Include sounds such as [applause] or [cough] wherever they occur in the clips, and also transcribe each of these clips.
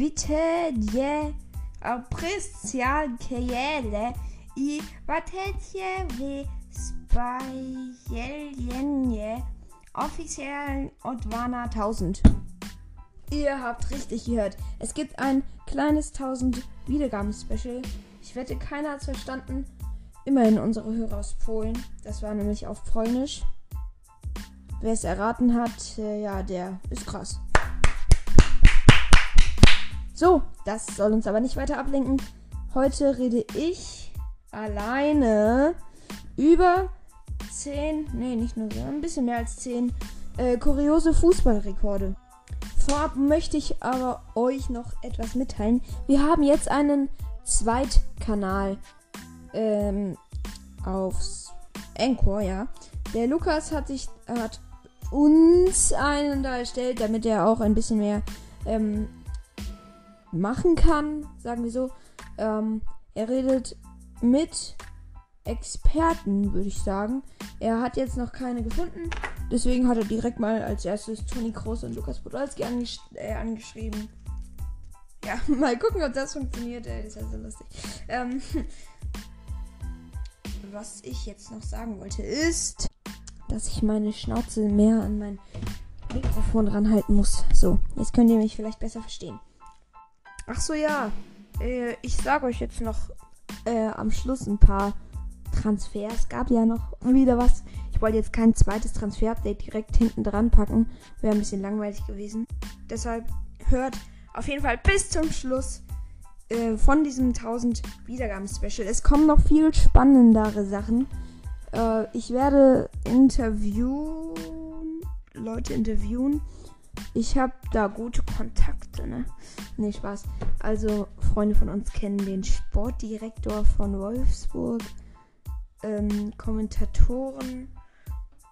die apreciare i vatetje ve spajeljenje offiziell Odwana 1000. Ihr habt richtig gehört. Es gibt ein kleines 1000 Wiedergaben-Special. Ich wette, keiner hat es verstanden. Immerhin unsere Hörer aus Polen. Das war nämlich auf Polnisch. Wer es erraten hat, äh, ja, der ist krass. So, das soll uns aber nicht weiter ablenken. Heute rede ich alleine über 10, nee, nicht nur so, ein bisschen mehr als 10 äh, kuriose Fußballrekorde. Vorab möchte ich aber euch noch etwas mitteilen. Wir haben jetzt einen Zweitkanal ähm, aufs Encore, ja. Der Lukas hat sich hat uns einen da erstellt, damit er auch ein bisschen mehr ähm, machen kann, sagen wir so. Ähm, er redet mit Experten, würde ich sagen. Er hat jetzt noch keine gefunden. Deswegen hat er direkt mal als erstes Toni Kroos und Lukas Podolski angesch äh, angeschrieben. Ja, [laughs] mal gucken, ob das funktioniert. Ey, ist ja so lustig. Ähm, [laughs] was ich jetzt noch sagen wollte, ist, dass ich meine Schnauze mehr an mein Mikrofon ranhalten muss. So, jetzt könnt ihr mich vielleicht besser verstehen. Ach so, ja. Äh, ich sage euch jetzt noch äh, am Schluss ein paar Transfers. Gab ja noch wieder was. Ich wollte jetzt kein zweites Transfer-Update direkt hinten dran packen. Wäre ein bisschen langweilig gewesen. Deshalb hört auf jeden Fall bis zum Schluss äh, von diesem 1000 Wiedergaben-Special. Es kommen noch viel spannendere Sachen. Äh, ich werde interviewen, Leute interviewen. Ich habe da gute Kontakte, ne? Ne, Spaß. Also, Freunde von uns kennen den Sportdirektor von Wolfsburg ähm, Kommentatoren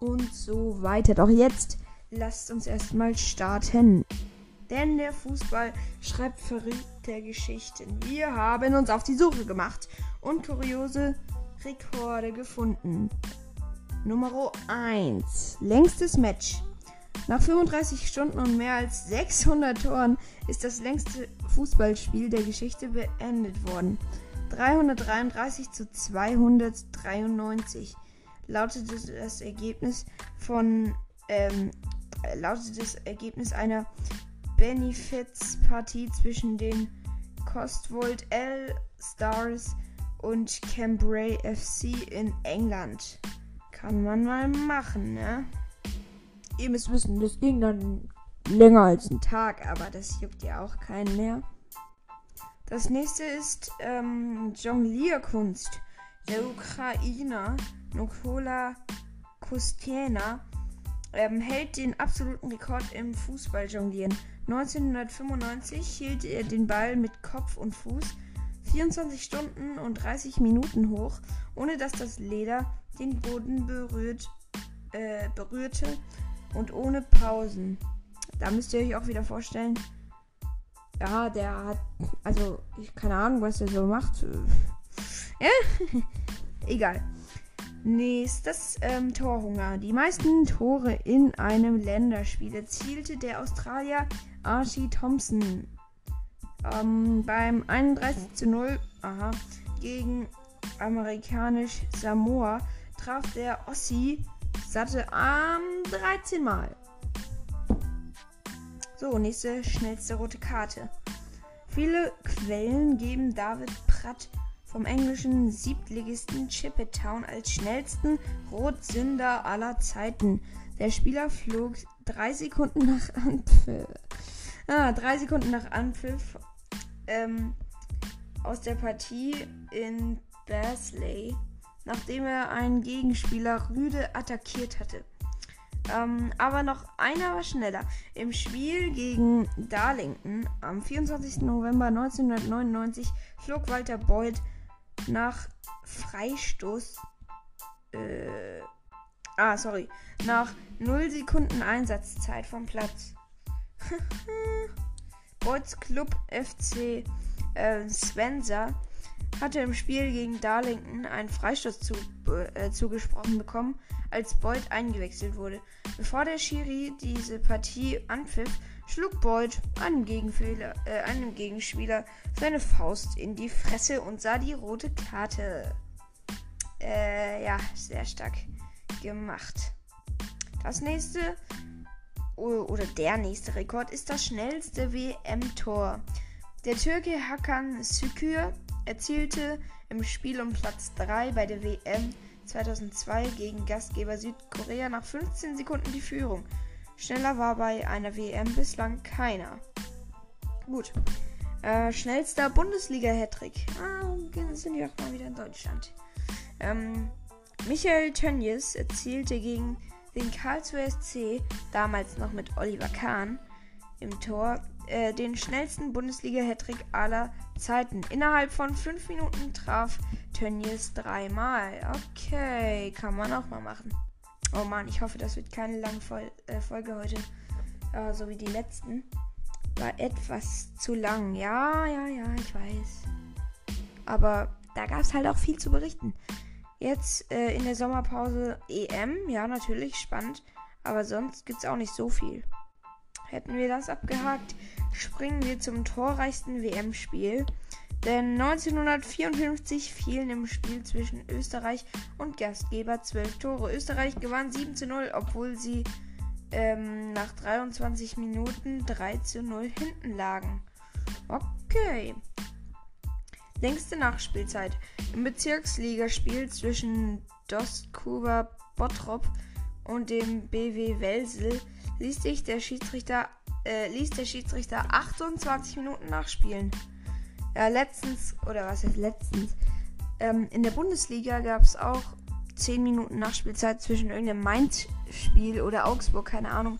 und so weiter. Doch jetzt lasst uns erstmal starten. Denn der Fußball schreibt verrückte Geschichten. Wir haben uns auf die Suche gemacht und kuriose Rekorde gefunden. Nummer 1. Längstes Match. Nach 35 Stunden und mehr als 600 Toren ist das längste Fußballspiel der Geschichte beendet worden. 333 zu 293 lautete das Ergebnis von ähm, lautete das Ergebnis einer Benefizpartie zwischen den Costwold L Stars und Cambrai FC in England. Kann man mal machen, ne? Ihr müsst wissen, das ging dann länger als ein Tag, aber das juckt ja auch keinen mehr. Das nächste ist ähm, Jonglierkunst. Der Ukrainer Nikola Kustiena ähm, hält den absoluten Rekord im Fußballjonglieren. 1995 hielt er den Ball mit Kopf und Fuß 24 Stunden und 30 Minuten hoch, ohne dass das Leder den Boden berührt, äh, berührte und ohne Pausen. Da müsst ihr euch auch wieder vorstellen, ja, der hat, also, ich keine Ahnung, was er so macht. [laughs] Ja, [laughs] egal. Nächstes ähm, Torhunger. Die meisten Tore in einem Länderspiel erzielte der Australier Archie Thompson ähm, beim 31 zu 0 aha, gegen amerikanisch Samoa traf der Ossi satte am ähm, 13 Mal. So, nächste schnellste rote Karte. Viele Quellen geben David Pratt vom englischen Siebtligisten Chippetown als schnellsten Rotsünder aller Zeiten. Der Spieler flog drei Sekunden nach Anpfiff, ah, drei Sekunden nach Anpfiff ähm, aus der Partie in Basley, nachdem er einen Gegenspieler rüde attackiert hatte. Ähm, aber noch einer war schneller. Im Spiel gegen Darlington am 24. November 1999 flog Walter Boyd nach Freistoß. Äh, ah, sorry. Nach 0 Sekunden Einsatzzeit vom Platz. [laughs] Boyds Club FC äh, Spencer hatte im Spiel gegen Darlington einen Freistoß zu, äh, zugesprochen bekommen, als Boyd eingewechselt wurde. Bevor der Schiri diese Partie anpfiff, schlug Boyd einem, äh, einem Gegenspieler seine Faust in die Fresse und sah die rote Karte. Äh, ja, sehr stark gemacht. Das nächste oder der nächste Rekord ist das schnellste WM-Tor. Der Türke Hakan Sükür erzielte im Spiel um Platz 3 bei der WM 2002 gegen Gastgeber Südkorea nach 15 Sekunden die Führung. Schneller war bei einer WM bislang keiner. Gut. Äh, schnellster Bundesliga-Hattrick. Ah, sind wir auch mal wieder in Deutschland. Ähm, Michael Tönjes erzielte gegen den Karlsruher SC, damals noch mit Oliver Kahn, im Tor äh, den schnellsten Bundesliga-Hattrick aller Zeiten. Innerhalb von 5 Minuten traf Tönnies dreimal. Okay, kann man auch mal machen. Oh man, ich hoffe, das wird keine lange Vol äh, Folge heute. Äh, so wie die letzten. War etwas zu lang. Ja, ja, ja, ich weiß. Aber da gab es halt auch viel zu berichten. Jetzt äh, in der Sommerpause EM, ja, natürlich spannend. Aber sonst gibt es auch nicht so viel. Hätten wir das abgehakt, springen wir zum torreichsten WM-Spiel. Denn 1954 fielen im Spiel zwischen Österreich und Gastgeber 12 Tore. Österreich gewann 7 zu 0, obwohl sie ähm, nach 23 Minuten 3 zu 0 hinten lagen. Okay. Längste Nachspielzeit. Im Bezirksligaspiel zwischen Dostkuba Bottrop und dem BW Welsel ließ sich der Schiedsrichter, äh, ließ der Schiedsrichter 28 Minuten nachspielen. Ja, letztens, oder was heißt letztens? Ähm, in der Bundesliga gab es auch 10 Minuten Nachspielzeit zwischen irgendeinem Mainz-Spiel oder Augsburg, keine Ahnung.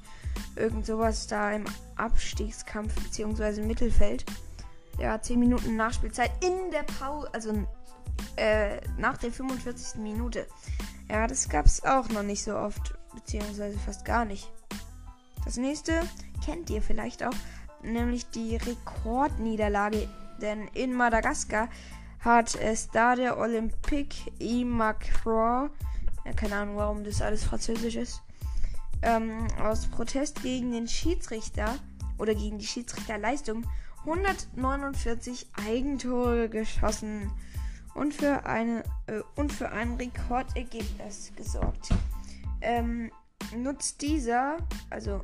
Irgend sowas da im Abstiegskampf bzw. im Mittelfeld. Ja, 10 Minuten Nachspielzeit in der Pause, also äh, nach der 45. Minute. Ja, das gab es auch noch nicht so oft, beziehungsweise fast gar nicht. Das nächste kennt ihr vielleicht auch, nämlich die Rekordniederlage. Denn in Madagaskar hat da der Olympique I Macron, ja, keine Ahnung, warum das alles französisch ist, ähm, aus Protest gegen den Schiedsrichter oder gegen die Schiedsrichterleistung 149 Eigentore geschossen und für, eine, äh, und für ein Rekordergebnis gesorgt. Ähm, nutzt dieser, also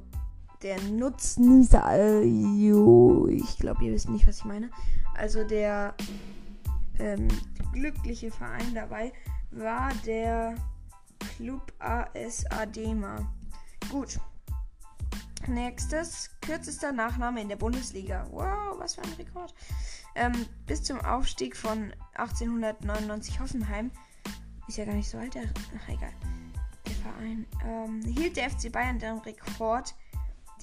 der Nutznießer, ich glaube, ihr wisst nicht, was ich meine. Also der ähm, glückliche Verein dabei war der Club AS Adema. Gut. Nächstes, kürzester Nachname in der Bundesliga. Wow, was für ein Rekord. Ähm, bis zum Aufstieg von 1899 Hoffenheim. Ist ja gar nicht so alt, der. Ach, egal. Verein. Ähm, hielt der FC Bayern den Rekord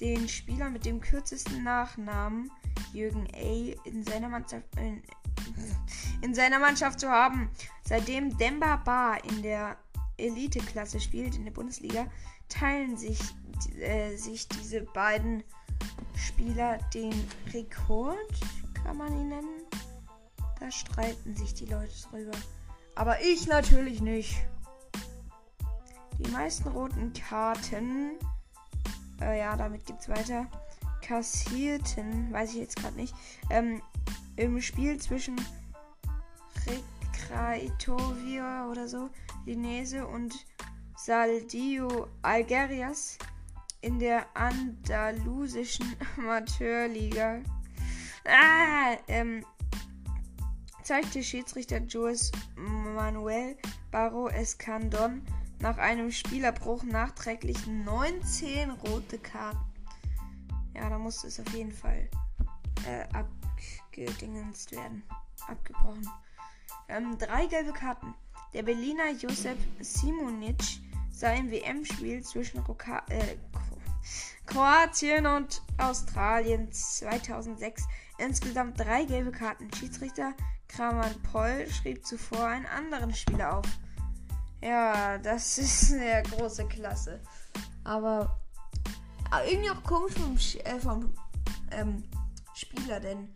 den Spieler mit dem kürzesten Nachnamen Jürgen A. in seiner Mannschaft, in, [laughs] in seiner Mannschaft zu haben. Seitdem Demba Ba in der Eliteklasse spielt in der Bundesliga, teilen sich, äh, sich diese beiden Spieler den Rekord, kann man ihn nennen. Da streiten sich die Leute drüber. Aber ich natürlich nicht. Die meisten roten Karten äh, ja, damit geht's weiter. Kassierten, weiß ich jetzt gerade nicht. Ähm, Im Spiel zwischen Recraitovia oder so, Linese und Saldio Algerias in der andalusischen [laughs] Amateurliga. Ah, ähm, zeigte Schiedsrichter Joes Manuel Barro Escandon nach einem Spielerbruch nachträglich 19 rote Karten. Ja, da muss es auf jeden Fall äh, abgedingenst werden. Abgebrochen. Ähm, drei gelbe Karten. Der Berliner Josep Simonic sah im WM-Spiel zwischen Roka äh, Kroatien und Australien 2006 insgesamt drei gelbe Karten. Schiedsrichter Kramer Poll schrieb zuvor einen anderen Spieler auf. Ja, das [laughs] ist eine große Klasse. Aber, aber irgendwie auch komisch vom, äh, vom ähm, Spieler, denn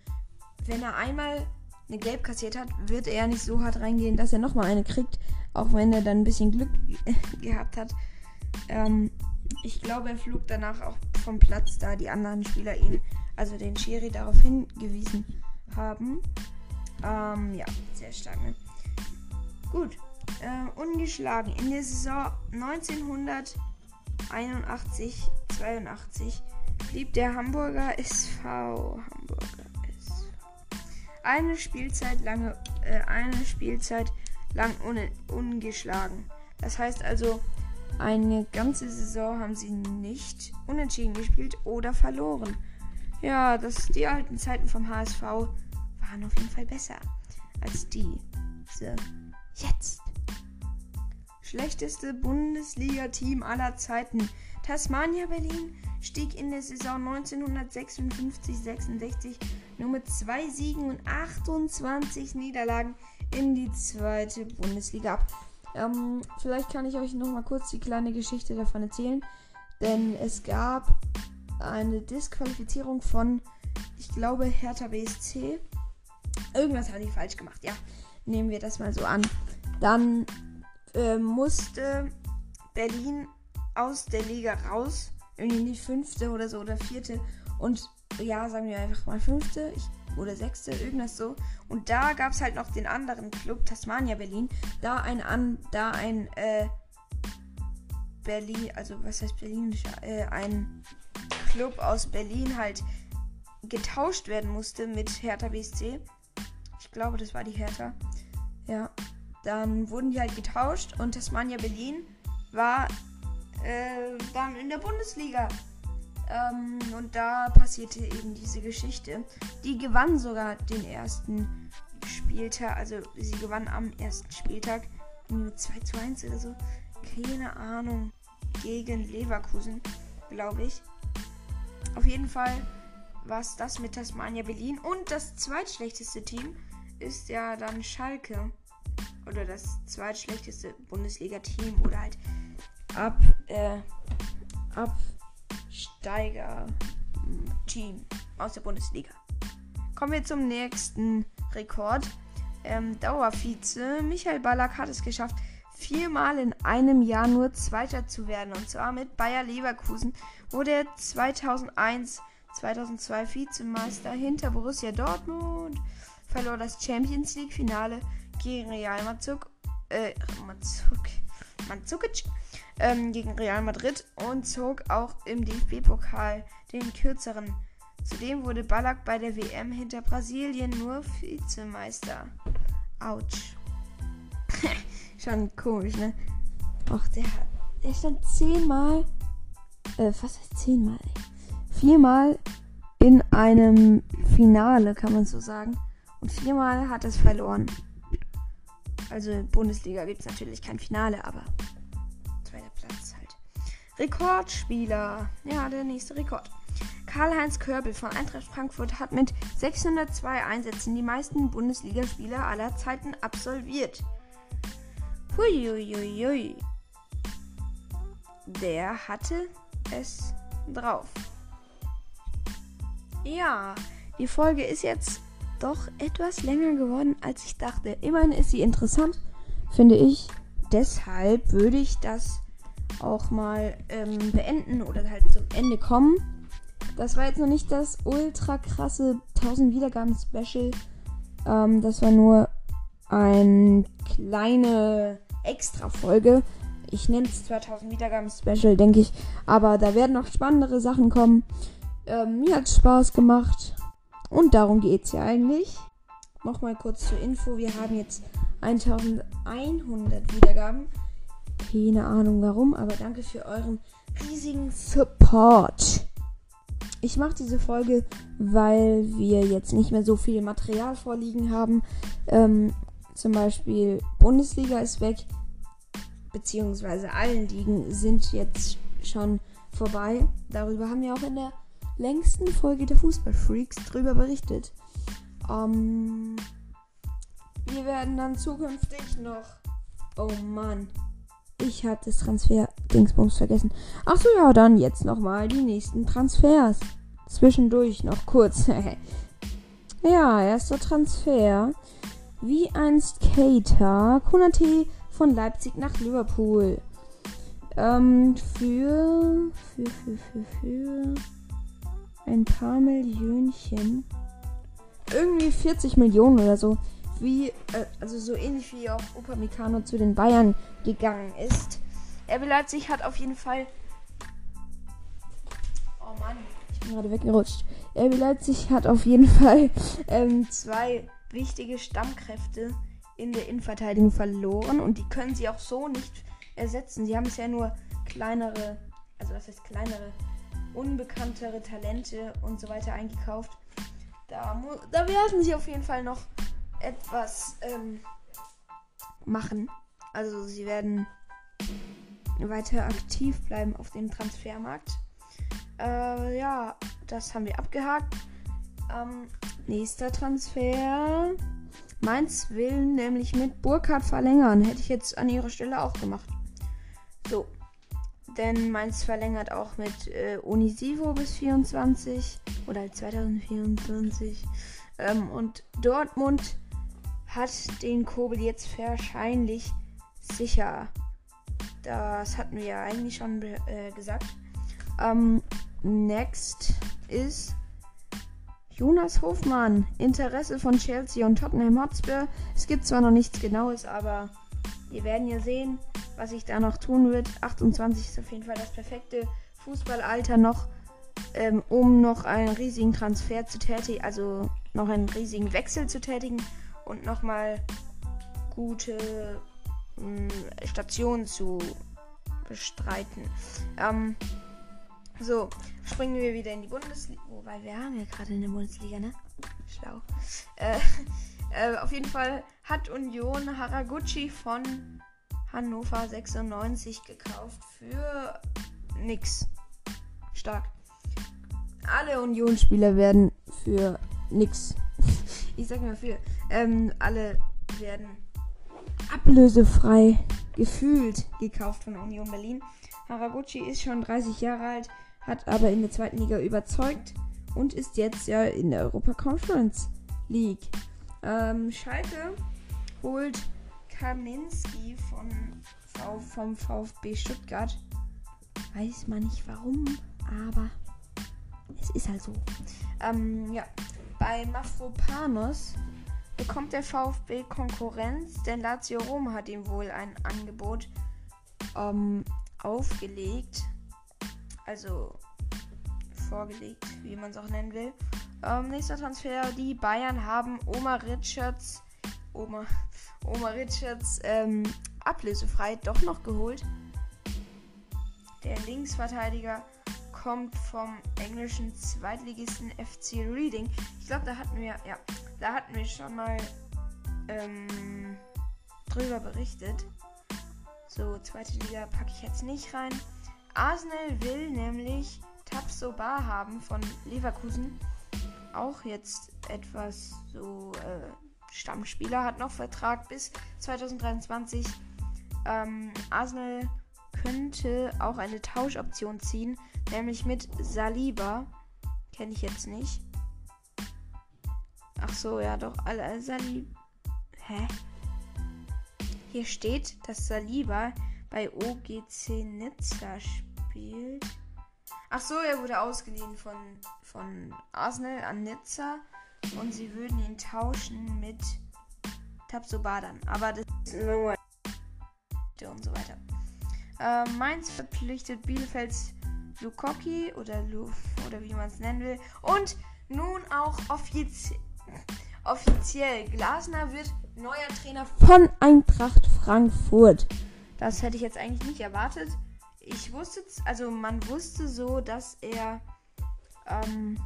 wenn er einmal eine Gelb kassiert hat, wird er nicht so hart reingehen, dass er nochmal eine kriegt, auch wenn er dann ein bisschen Glück [laughs] gehabt hat. Ähm, ich glaube, er flog danach auch vom Platz, da die anderen Spieler ihn, also den Schiri, darauf hingewiesen haben. Ähm, ja, sehr stark, ne? Gut. Äh, ungeschlagen. In der Saison 1981, 82 blieb der Hamburger SV Hamburger SV eine Spielzeit lange äh, eine Spielzeit lang un ungeschlagen. Das heißt also eine ganze Saison haben sie nicht unentschieden gespielt oder verloren. Ja, das, die alten Zeiten vom HSV waren auf jeden Fall besser als die. So, jetzt. Schlechteste Bundesliga-Team aller Zeiten. Tasmania Berlin stieg in der Saison 1956-66 nur mit zwei Siegen und 28 Niederlagen in die zweite Bundesliga ab. Ähm, vielleicht kann ich euch noch mal kurz die kleine Geschichte davon erzählen, denn es gab eine Disqualifizierung von, ich glaube, Hertha BSC. Irgendwas hat die falsch gemacht, ja. Nehmen wir das mal so an. Dann äh, musste Berlin aus der Liga raus. Irgendwie nicht fünfte oder so oder vierte. Und ja, sagen wir einfach mal fünfte. Ich oder sechste, irgendwas so. Und da gab es halt noch den anderen Club, Tasmania Berlin. Da ein an, da ein äh, Berlin, also was heißt Berlin? Äh, ein Club aus Berlin halt getauscht werden musste mit Hertha BSC. Ich glaube, das war die Hertha. Ja. Dann wurden die halt getauscht und Tasmania Berlin war äh, dann in der Bundesliga. Ähm, und da passierte eben diese Geschichte. Die gewann sogar den ersten Spieltag, also sie gewann am ersten Spieltag nur 2 zu 1 oder so. Keine Ahnung. Gegen Leverkusen, glaube ich. Auf jeden Fall war es das mit Tasmania Berlin. Und das zweitschlechteste Team ist ja dann Schalke. Oder das zweitschlechteste Bundesliga-Team. Oder halt ab, äh, ab Steiger-Team aus der Bundesliga. Kommen wir zum nächsten Rekord. Ähm, Dauervize Michael Ballack hat es geschafft, viermal in einem Jahr nur Zweiter zu werden. Und zwar mit Bayer Leverkusen wurde er 2001, 2002 Vizemeister hinter Borussia Dortmund, verlor das Champions League Finale gegen Real Mazuk, äh, Mazuk, Mandzukic ähm, gegen Real Madrid und zog auch im DFB-Pokal den kürzeren. Zudem wurde Ballack bei der WM hinter Brasilien nur Vizemeister. Autsch. [laughs] Schon komisch, ne? Ach, der, der stand zehnmal, äh, was heißt zehnmal? Viermal in einem Finale, kann man so sagen. Und viermal hat es verloren. Also Bundesliga gibt es natürlich kein Finale, aber zweiter Platz halt. Rekordspieler. Ja, der nächste Rekord. Karl-Heinz Körbel von Eintracht Frankfurt hat mit 602 Einsätzen die meisten Bundesligaspieler aller Zeiten absolviert. Huiuiui. Der hatte es drauf. Ja, die Folge ist jetzt doch etwas länger geworden, als ich dachte. Immerhin ist sie interessant, finde ich. Deshalb würde ich das auch mal ähm, beenden oder halt zum Ende kommen. Das war jetzt noch nicht das ultra krasse 1000 Wiedergaben Special. Ähm, das war nur eine kleine Extra-Folge. Ich nenne es 2000 Wiedergaben Special, denke ich. Aber da werden noch spannendere Sachen kommen. Ähm, mir hat es Spaß gemacht. Und darum geht es ja eigentlich. Nochmal kurz zur Info. Wir haben jetzt 1100 Wiedergaben. Keine Ahnung warum, aber danke für euren riesigen Support. Ich mache diese Folge, weil wir jetzt nicht mehr so viel Material vorliegen haben. Ähm, zum Beispiel Bundesliga ist weg, beziehungsweise allen Ligen sind jetzt schon vorbei. Darüber haben wir auch in der längsten Folge der Fußballfreaks drüber berichtet. Ähm, wir werden dann zukünftig noch. Oh Mann. Ich hatte das Transfer-Dingsbums vergessen. Achso, ja, dann jetzt nochmal die nächsten Transfers. Zwischendurch noch kurz. [laughs] ja, erster Transfer. Wie ein Skater. Konate von Leipzig nach Liverpool. Ähm, für, für, für, für, für ein paar Millionchen. Irgendwie 40 Millionen oder so. Wie, äh, also so ähnlich wie auch Upamecano zu den Bayern gegangen ist. RB Leipzig hat auf jeden Fall. Oh Mann, ich bin gerade weggerutscht. RB Leipzig hat auf jeden Fall ähm, zwei wichtige Stammkräfte in der Innenverteidigung verloren und die können sie auch so nicht ersetzen. Sie haben bisher nur kleinere, also was heißt kleinere, unbekanntere Talente und so weiter eingekauft. Da, da werden sie auf jeden Fall noch etwas ähm, machen. Also sie werden weiter aktiv bleiben auf dem Transfermarkt. Äh, ja, das haben wir abgehakt. Ähm, nächster Transfer. Mainz will nämlich mit Burkhardt verlängern. Hätte ich jetzt an ihrer Stelle auch gemacht. So. Denn Mainz verlängert auch mit äh, Unisivo bis 24 oder 2024. Ähm, und Dortmund hat den Kobel jetzt wahrscheinlich sicher. Das hatten wir ja eigentlich schon äh, gesagt. Ähm, next ist Jonas Hofmann. Interesse von Chelsea und Tottenham Hotspur. Es gibt zwar noch nichts Genaues, aber wir werden ja sehen, was sich da noch tun wird. 28 ist auf jeden Fall das perfekte Fußballalter noch, ähm, um noch einen riesigen Transfer zu tätigen, also noch einen riesigen Wechsel zu tätigen und nochmal gute mh, mm, Stationen zu bestreiten. Ähm, so, springen wir wieder in die Bundesliga. Wobei wir haben ja gerade in der Bundesliga, ne? Schlau. Äh, [laughs] äh, auf jeden Fall hat Union Haraguchi von Hannover 96 gekauft für nix. Stark. Alle Union-Spieler werden für nix. [laughs] ich sag mal für. Ähm, alle werden ablösefrei gefühlt gekauft von Union Berlin. Haraguchi ist schon 30 Jahre alt, hat aber in der zweiten Liga überzeugt und ist jetzt ja in der Europa Conference League. Ähm, Schalke holt Kaminski von vom VfB Stuttgart. Weiß man nicht warum, aber es ist halt so. Ähm, ja, bei Mafropanos bekommt der VfB Konkurrenz, denn Lazio Rom hat ihm wohl ein Angebot ähm, aufgelegt. Also vorgelegt, wie man es auch nennen will. Ähm, nächster Transfer. Die Bayern haben Oma Richards, Oma, Oma Richards ähm, ablösefrei doch noch geholt. Der Linksverteidiger kommt vom englischen Zweitligisten FC Reading. Ich glaube, da hatten wir, ja, da hatten wir schon mal ähm, drüber berichtet. So, zweite Liga packe ich jetzt nicht rein. Arsenal will nämlich Tabsoba haben von Leverkusen. Auch jetzt etwas so äh, Stammspieler, hat noch Vertrag bis 2023. Ähm, Arsenal könnte auch eine Tauschoption ziehen, nämlich mit Saliba. Kenne ich jetzt nicht. Ach so, ja, doch, alle Saliba. Hä? Hier steht, dass Saliba bei OGC Nizza spielt. Ach so, er wurde ausgeliehen von, von Arsenal an Nizza und sie würden ihn tauschen mit Tabsobadan. Aber das ist nur und so weiter. Äh, Mainz verpflichtet Bielefelds Lukoki oder Lu oder wie man es nennen will. Und nun auch offiz offiziell. Glasner wird neuer Trainer von Eintracht Frankfurt. Das hätte ich jetzt eigentlich nicht erwartet ich wusste, also man wusste so, dass er ähm,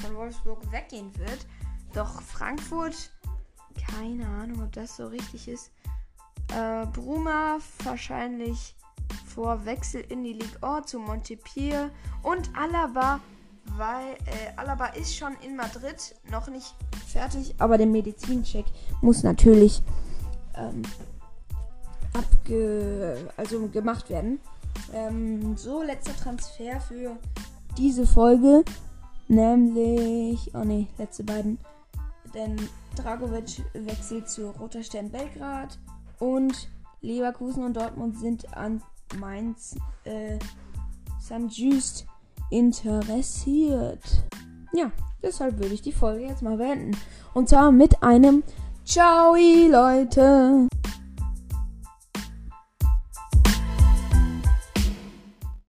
von Wolfsburg weggehen wird. Doch Frankfurt, keine Ahnung, ob das so richtig ist. Äh, Bruma wahrscheinlich vor Wechsel in die Ligue 1 zu Montpellier und Alaba, weil äh, Alaba ist schon in Madrid, noch nicht fertig, aber der Medizincheck muss natürlich ähm, abge also gemacht werden. Ähm, so, letzter Transfer für diese Folge. Nämlich. Oh ne, letzte beiden. Denn Dragovic wechselt zu Roter Stern Belgrad. Und Leverkusen und Dortmund sind an meins äh, St. Just interessiert. Ja, deshalb würde ich die Folge jetzt mal beenden. Und zwar mit einem Ciao, Leute.